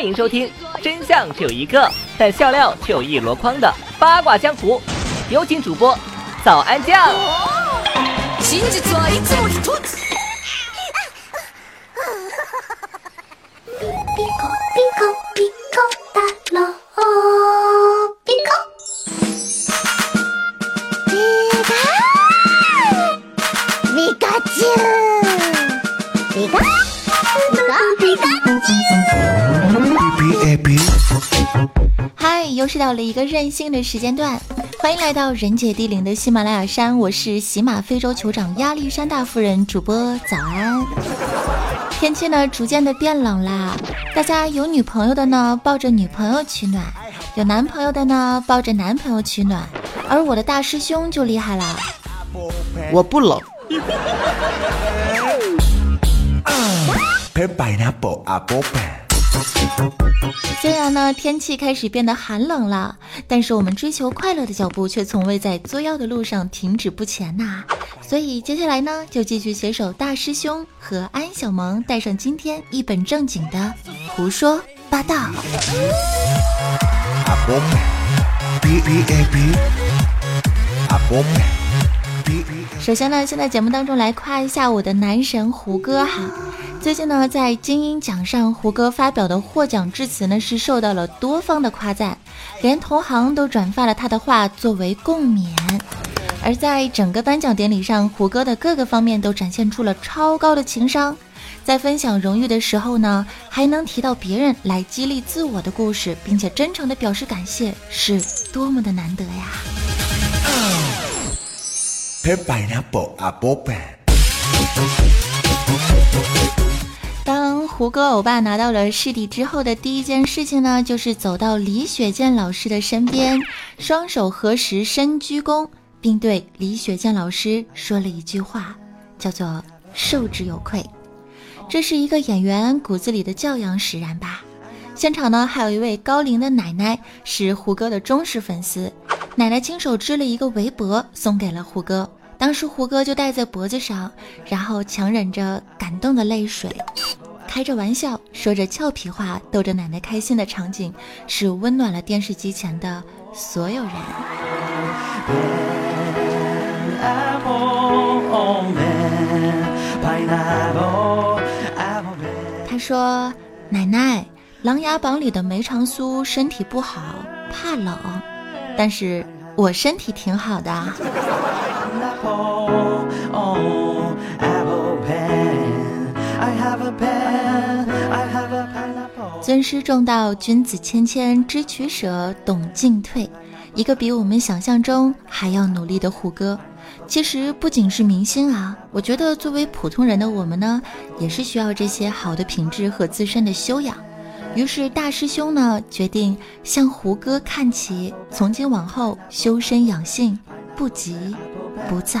欢迎收听真相只有一个，但笑料却有一箩筐的八卦江湖。有请主播早安酱。到了一个任性的时间段，欢迎来到人杰地灵的喜马拉雅山，我是喜马非洲酋长亚历山大夫人主播早安。天气呢逐渐的变冷啦，大家有女朋友的呢抱着女朋友取暖，有男朋友的呢抱着男朋友取暖，而我的大师兄就厉害了，我不冷。虽然呢天气开始变得寒冷了，但是我们追求快乐的脚步却从未在作妖的路上停止不前呐。所以接下来呢，就继续携手大师兄和安小萌，带上今天一本正经的胡说八道。首先呢，先在节目当中来夸一下我的男神胡歌哈。最近呢，在金鹰奖上，胡歌发表的获奖致辞呢，是受到了多方的夸赞，连同行都转发了他的话作为共勉。而在整个颁奖典礼上，胡歌的各个方面都展现出了超高的情商，在分享荣誉的时候呢，还能提到别人来激励自我的故事，并且真诚的表示感谢，是多么的难得呀！胡歌欧巴拿到了视帝之后的第一件事情呢，就是走到李雪健老师的身边，双手合十深鞠躬，并对李雪健老师说了一句话，叫做“受之有愧”。这是一个演员骨子里的教养使然吧。现场呢，还有一位高龄的奶奶，是胡歌的忠实粉丝。奶奶亲手织了一个围脖送给了胡歌，当时胡歌就戴在脖子上，然后强忍着感动的泪水，开着玩笑，说着俏皮话，逗着奶奶开心的场景，是温暖了电视机前的所有人。他说：“奶奶，《琅琊榜》里的梅长苏身体不好，怕冷。”但是我身体挺好的。尊师重道，君子谦谦，知取舍，懂进退。一个比我们想象中还要努力的胡歌，其实不仅是明星啊，我觉得作为普通人的我们呢，也是需要这些好的品质和自身的修养。于是大师兄呢决定向胡歌看齐，从今往后修身养性，不急不躁。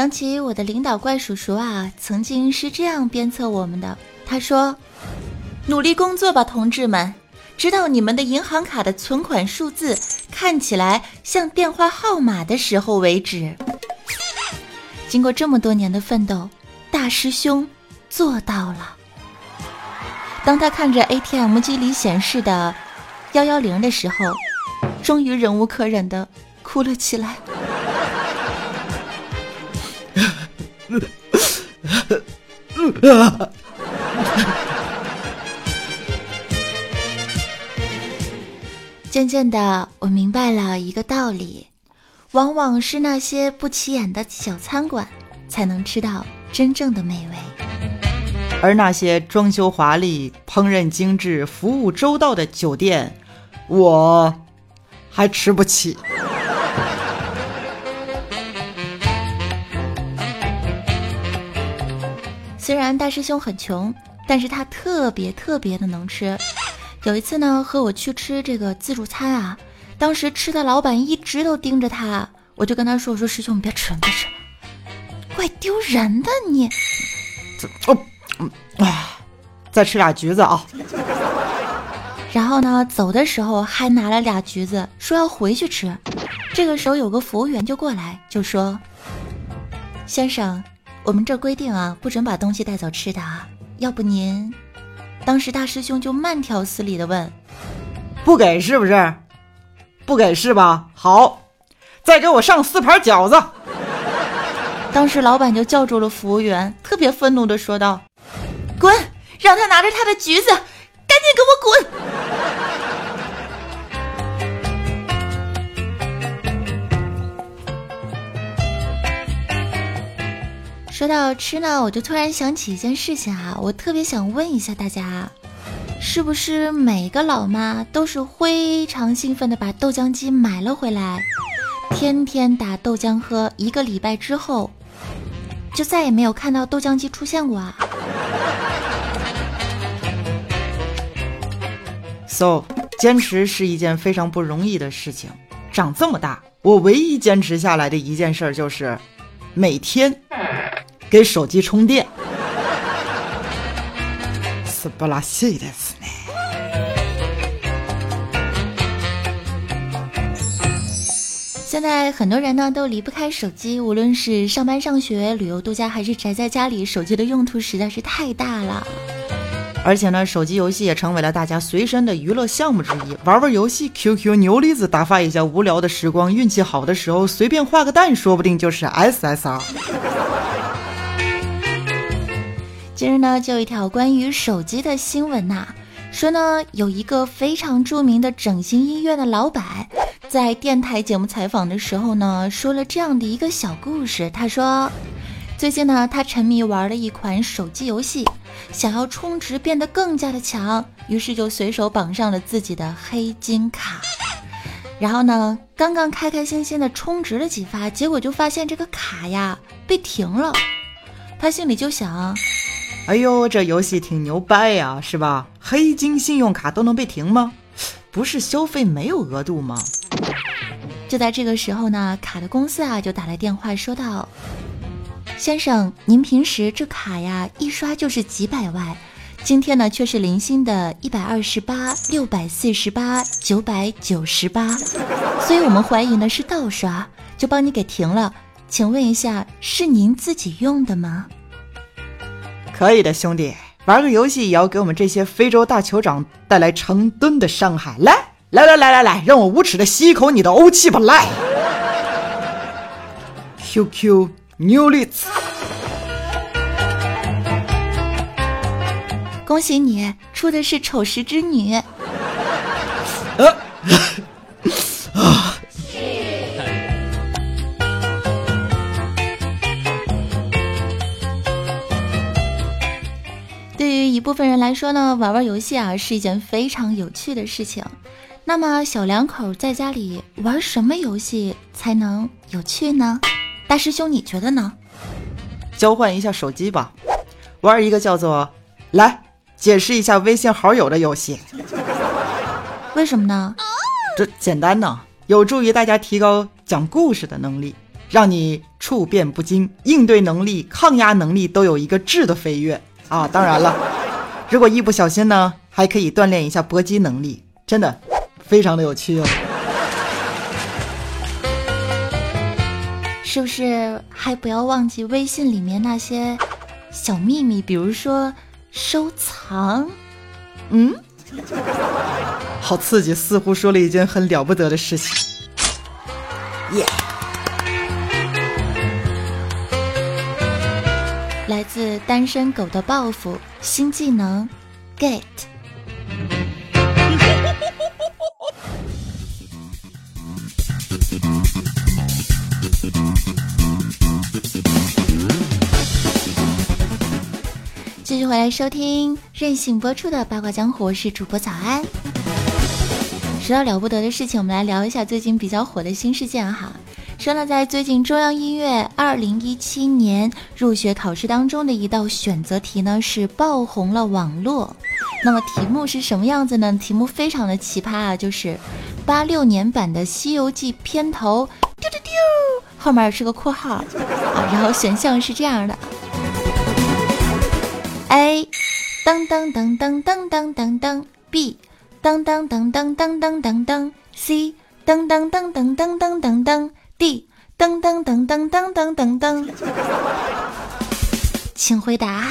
想起我的领导怪叔叔啊，曾经是这样鞭策我们的。他说：“努力工作吧，同志们，直到你们的银行卡的存款数字看起来像电话号码的时候为止。”经过这么多年的奋斗，大师兄做到了。当他看着 ATM 机里显示的幺幺零的时候，终于忍无可忍的哭了起来。渐渐的，我明白了一个道理：往往是那些不起眼的小餐馆，才能吃到真正的美味。而那些装修华丽、烹饪精致、服务周到的酒店，我还吃不起。虽然大师兄很穷，但是他特别特别的能吃。有一次呢，和我去吃这个自助餐啊，当时吃的老板一直都盯着他，我就跟他说：“我说师兄，你别吃了，别吃了，怪丢人的你。”哦，哎，再吃俩橘子啊。然后呢，走的时候还拿了俩橘子，说要回去吃。这个时候有个服务员就过来就说：“先生，我们这规定啊，不准把东西带走吃的啊，要不您……”当时大师兄就慢条斯理的问：“不给是不是？不给是吧？好，再给我上四盘饺子。”当时老板就叫住了服务员，特别愤怒的说道：“滚！让他拿着他的橘子，赶紧给我滚！”说到吃呢，我就突然想起一件事情啊，我特别想问一下大家，是不是每个老妈都是非常兴奋的把豆浆机买了回来，天天打豆浆喝，一个礼拜之后，就再也没有看到豆浆机出现过啊？So，坚持是一件非常不容易的事情。长这么大，我唯一坚持下来的一件事就是每天。给手机充电，是不拉稀的是呢。现在很多人呢都离不开手机，无论是上班、上学、旅游、度假，还是宅在家里，手机的用途实在是太大了。而且呢，手机游戏也成为了大家随身的娱乐项目之一。玩玩游戏，QQ 牛离子打发一下无聊的时光，运气好的时候随便画个蛋，说不定就是 SSR。今日呢，就有一条关于手机的新闻呐，说呢，有一个非常著名的整形医院的老板，在电台节目采访的时候呢，说了这样的一个小故事。他说，最近呢，他沉迷玩了一款手机游戏，想要充值变得更加的强，于是就随手绑上了自己的黑金卡。然后呢，刚刚开开心心的充值了几发，结果就发现这个卡呀被停了。他心里就想。哎呦，这游戏挺牛掰呀，是吧？黑金信用卡都能被停吗？不是消费没有额度吗？就在这个时候呢，卡的公司啊就打来电话说道：“先生，您平时这卡呀一刷就是几百万，今天呢却是零星的一百二十八、六百四十八、九百九十八，所以我们怀疑呢是盗刷，就帮你给停了。请问一下，是您自己用的吗？”可以的，兄弟，玩个游戏也要给我们这些非洲大酋长带来成吨的伤害。来，来，来，来，来，来，让我无耻的吸一口你的欧气吧！来，QQ New Leads，恭喜你出的是丑时之女。一部分人来说呢，玩玩游戏啊是一件非常有趣的事情。那么小两口在家里玩什么游戏才能有趣呢？大师兄，你觉得呢？交换一下手机吧，玩一个叫做“来解释一下微信好友”的游戏。为什么呢？这简单呢，有助于大家提高讲故事的能力，让你处变不惊，应对能力、抗压能力都有一个质的飞跃啊！当然了。如果一不小心呢，还可以锻炼一下搏击能力，真的非常的有趣哦。是不是还不要忘记微信里面那些小秘密，比如说收藏？嗯，好刺激，似乎说了一件很了不得的事情。耶。来自单身狗的报复新技能，get。继续回来收听任性播出的八卦江湖，是主播早安。说到了不得的事情，我们来聊一下最近比较火的新事件哈。说了，在最近中央音乐二零一七年入学考试当中的一道选择题呢，是爆红了网络。那么题目是什么样子呢？题目非常的奇葩啊，就是八六年版的《西游记》片头，丢丢丢，后面是个括号啊，然后选项是这样的。A，噔噔噔噔噔噔噔噔，B，噔噔噔噔噔噔噔噔，C，噔噔噔噔噔噔噔噔，D，噔噔噔噔噔噔噔噔，请回答。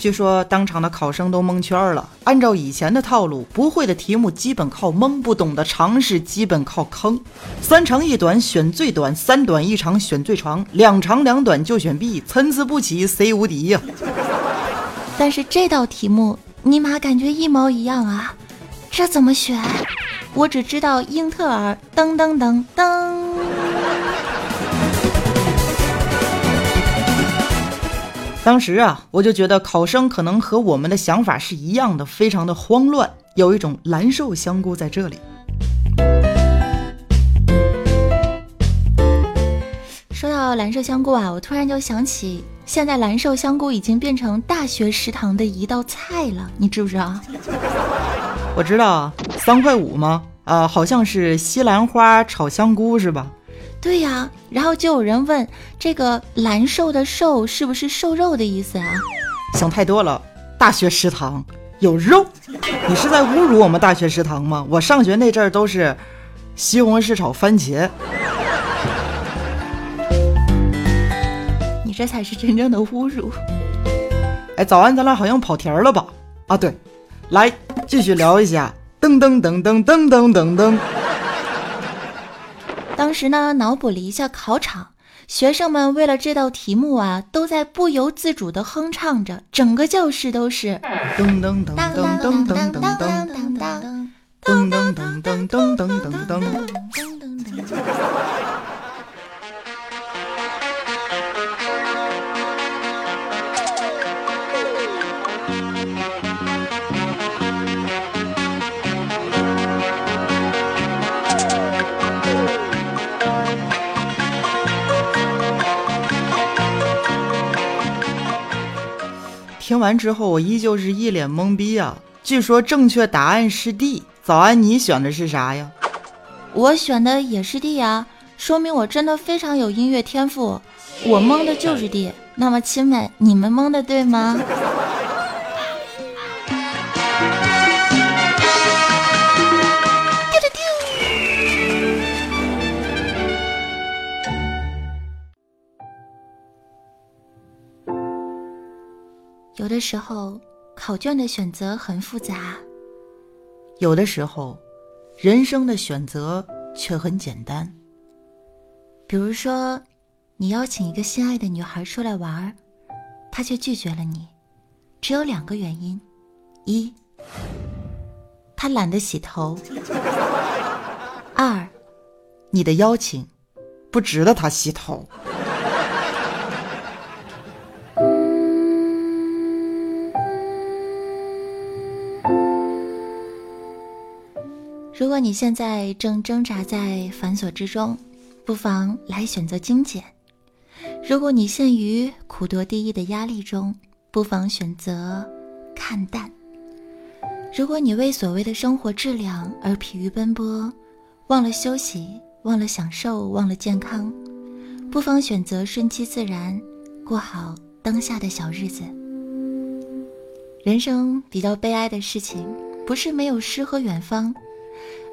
据说当场的考生都蒙圈了。按照以前的套路，不会的题目基本靠蒙，不懂的常识基本靠坑。三长一短选最短，三短一长选最长，两长两短就选 B，参差不齐 C 无敌呀。但是这道题目尼玛感觉一毛一样啊，这怎么选？我只知道英特尔噔噔噔噔。当时啊，我就觉得考生可能和我们的想法是一样的，非常的慌乱，有一种蓝瘦香菇在这里。说到蓝瘦香菇啊，我突然就想起，现在蓝瘦香菇已经变成大学食堂的一道菜了，你知不知道？我知道，三块五吗？啊，好像是西兰花炒香菇是吧？对呀，然后就有人问这个“兰瘦”的“瘦”是不是瘦肉的意思啊？想太多了，大学食堂有肉，你是在侮辱我们大学食堂吗？我上学那阵儿都是西红柿炒番茄，你这才是真正的侮辱。哎，早安，咱俩好像跑题了吧？啊，对，来继续聊一下，噔噔噔噔噔噔噔噔。当时呢，脑补了一下考场，学生们为了这道题目啊，都在不由自主地哼唱着，整个教室都是噔噔噔噔噔噔噔噔噔噔噔噔噔噔噔噔。听完之后，我依旧是一脸懵逼啊！据说正确答案是 D。早安，你选的是啥呀？我选的也是 D 呀，说明我真的非常有音乐天赋。我蒙的就是 D。那么，亲们，你们蒙的对吗？有的时候，考卷的选择很复杂；有的时候，人生的选择却很简单。比如说，你邀请一个心爱的女孩出来玩，她却拒绝了你，只有两个原因：一，她懒得洗头；二，你的邀请不值得她洗头。你现在正挣扎在繁琐之中，不妨来选择精简；如果你陷于苦多第一的压力中，不妨选择看淡；如果你为所谓的生活质量而疲于奔波，忘了休息，忘了享受，忘了健康，不妨选择顺其自然，过好当下的小日子。人生比较悲哀的事情，不是没有诗和远方。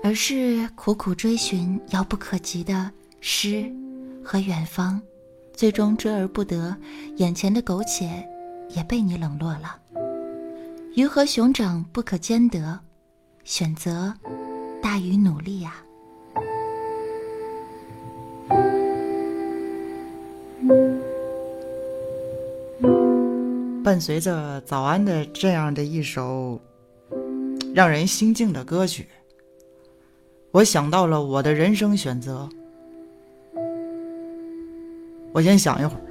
而是苦苦追寻遥不可及的诗和远方，最终追而不得，眼前的苟且也被你冷落了。鱼和熊掌不可兼得，选择大于努力呀。伴随着早安的这样的一首让人心静的歌曲。我想到了我的人生选择，我先想一会儿。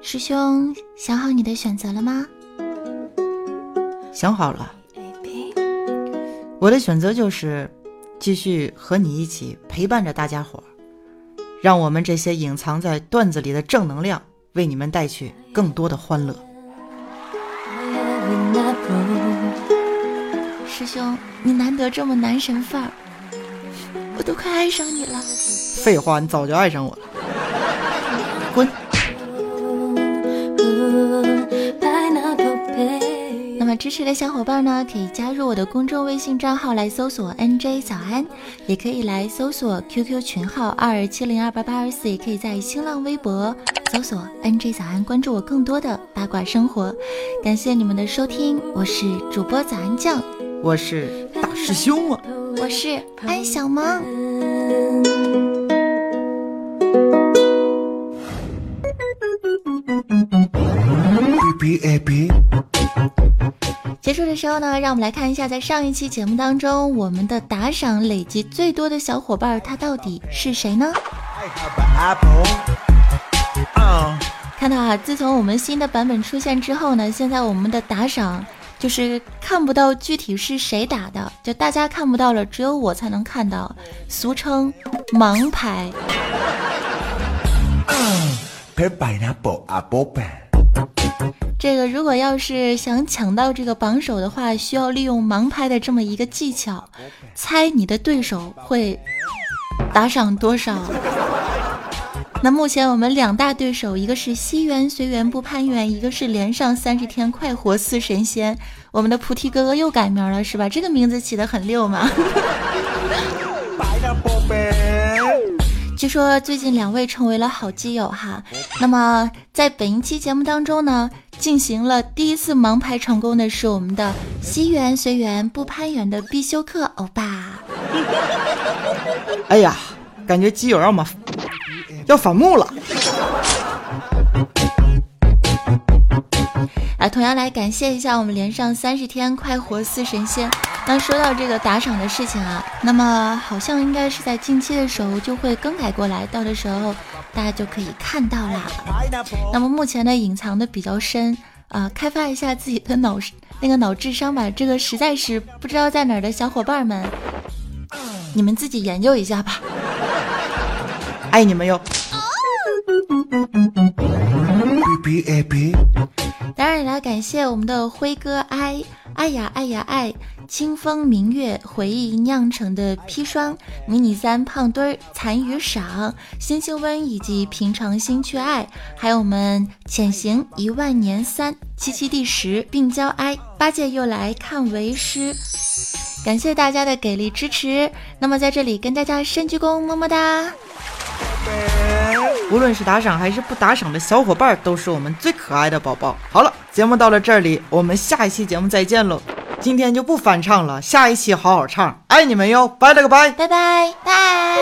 师兄，想好你的选择了吗？想好了，我的选择就是继续和你一起陪伴着大家伙儿，让我们这些隐藏在段子里的正能量为你们带去更多的欢乐。师兄，你难得这么男神范儿，我都快爱上你了。废话，你早就爱上我了，支持的小伙伴呢，可以加入我的公众微信账号来搜索 NJ 早安，也可以来搜索 QQ 群号二二七零二八八二四，也可以在新浪微博搜索 NJ 早安，关注我更多的八卦生活。感谢你们的收听，我是主播早安酱，我是大师兄啊，我是安小萌。结束的时候呢，让我们来看一下，在上一期节目当中，我们的打赏累计最多的小伙伴，他到底是谁呢？看到啊，自从我们新的版本出现之后呢，现在我们的打赏就是看不到具体是谁打的，就大家看不到了，只有我才能看到，俗称盲牌。这个如果要是想抢到这个榜首的话，需要利用盲拍的这么一个技巧，猜你的对手会打赏多少。那目前我们两大对手，一个是西园随缘不攀缘，一个是连上三十天快活似神仙。我们的菩提哥哥又改名了是吧？这个名字起的很溜嘛。据说最近两位成为了好基友哈。那么在本一期节目当中呢，进行了第一次盲牌成功的是我们的西缘随缘不攀缘的必修课欧巴。哎呀，感觉基友要么要反目了。啊，同样来感谢一下我们连上三十天快活似神仙。那说到这个打赏的事情啊，那么好像应该是在近期的时候就会更改过来，到的时候大家就可以看到啦。那么目前呢，隐藏的比较深啊，开发一下自己的脑那个脑智商吧。这个实在是不知道在哪儿的小伙伴们，你们自己研究一下吧。爱你们哟。当然也来感谢我们的辉哥爱爱呀爱呀爱，清风明月回忆酿成的砒霜，迷你三胖墩儿残余赏，星星温以及平常心去爱，还有我们潜行一万年三七七第十病娇哀八戒又来看为师，感谢大家的给力支持。那么在这里跟大家深鞠躬，么么哒。无论是打赏还是不打赏的小伙伴，都是我们最可爱的宝宝。好了，节目到了这里，我们下一期节目再见喽。今天就不翻唱了，下一期好好唱。爱你们哟，拜了个拜，拜拜拜。